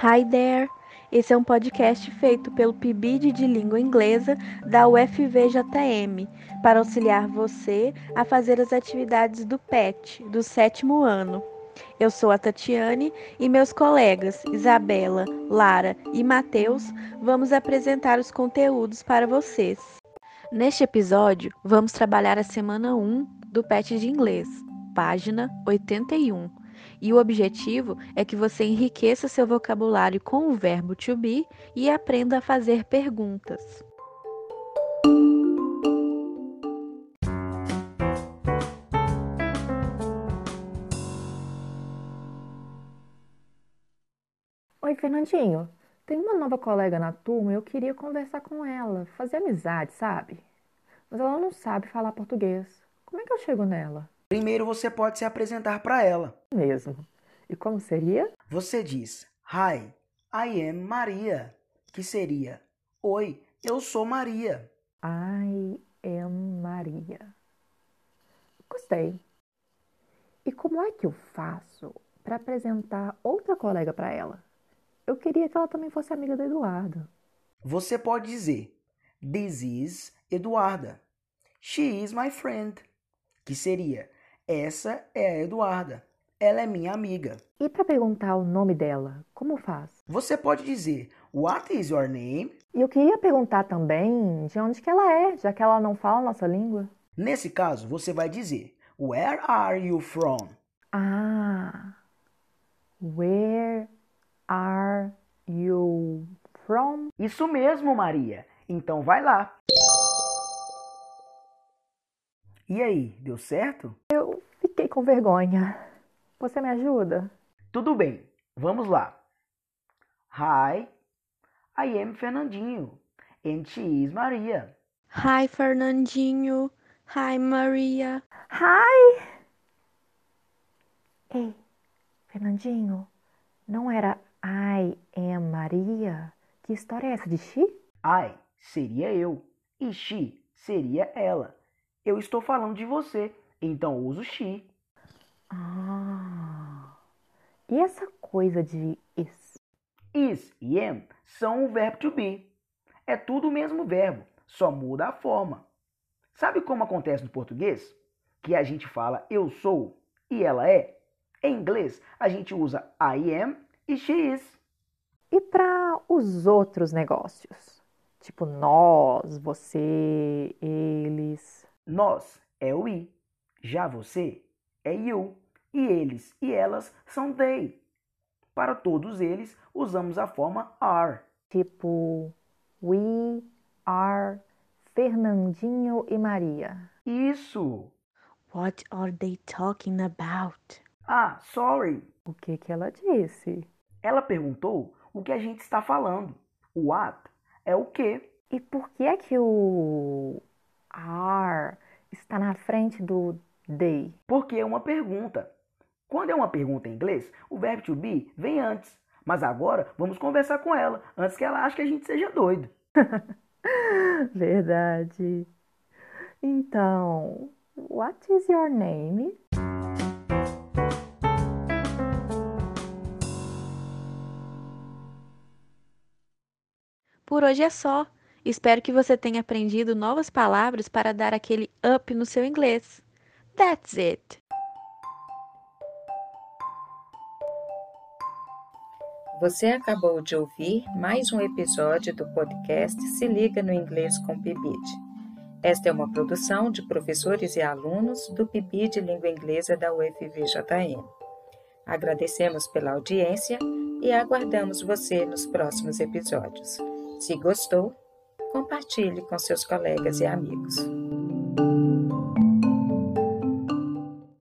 Hi there! Esse é um podcast feito pelo PIBID de Língua Inglesa da UFVJM para auxiliar você a fazer as atividades do PET do sétimo ano. Eu sou a Tatiane e meus colegas Isabela, Lara e Matheus vamos apresentar os conteúdos para vocês. Neste episódio, vamos trabalhar a semana 1 do PET de Inglês, página 81 e o objetivo é que você enriqueça seu vocabulário com o verbo to be e aprenda a fazer perguntas. Oi, Fernandinho. Tem uma nova colega na turma e eu queria conversar com ela, fazer amizade, sabe? Mas ela não sabe falar português. Como é que eu chego nela? Primeiro você pode se apresentar para ela. Mesmo. E como seria? Você diz: Hi, I am Maria, que seria: Oi, eu sou Maria. I am Maria. Gostei. E como é que eu faço para apresentar outra colega para ela? Eu queria que ela também fosse amiga do Eduardo. Você pode dizer: This is Eduarda. She is my friend. Que seria: essa é a Eduarda. Ela é minha amiga. E para perguntar o nome dela, como faz? Você pode dizer What is your name? E eu queria perguntar também de onde que ela é, já que ela não fala a nossa língua. Nesse caso, você vai dizer Where are you from? Ah. Where are you from? Isso mesmo, Maria. Então vai lá. E aí, deu certo? Com vergonha. Você me ajuda? Tudo bem, vamos lá. Hi, I am Fernandinho and she is Maria. Hi, Fernandinho. Hi, Maria. Hi! Ei, Fernandinho, não era I am Maria? Que história é essa de she? I seria eu e she seria ela. Eu estou falando de você, então uso she. Ah. E essa coisa de is? Is e am são o verbo to be. É tudo o mesmo verbo, só muda a forma. Sabe como acontece no português? Que a gente fala eu sou e ela é. Em inglês, a gente usa I am e she is. E para os outros negócios? Tipo nós, você, eles. Nós é o I, já você é you, e eles e elas são they. Para todos eles, usamos a forma are. Tipo we are Fernandinho e Maria. Isso! What are they talking about? Ah, sorry! O que que ela disse? Ela perguntou o que a gente está falando. O what é o que. E por que é que o are está na frente do they? Porque é uma pergunta. Quando é uma pergunta em inglês, o verbo to be vem antes. Mas agora vamos conversar com ela, antes que ela ache que a gente seja doido. Verdade. Então, what is your name? Por hoje é só. Espero que você tenha aprendido novas palavras para dar aquele up no seu inglês. That's it! Você acabou de ouvir mais um episódio do podcast Se Liga no Inglês com Pibid. Esta é uma produção de professores e alunos do Pibid Língua Inglesa da UFVJM. Agradecemos pela audiência e aguardamos você nos próximos episódios. Se gostou, compartilhe com seus colegas e amigos.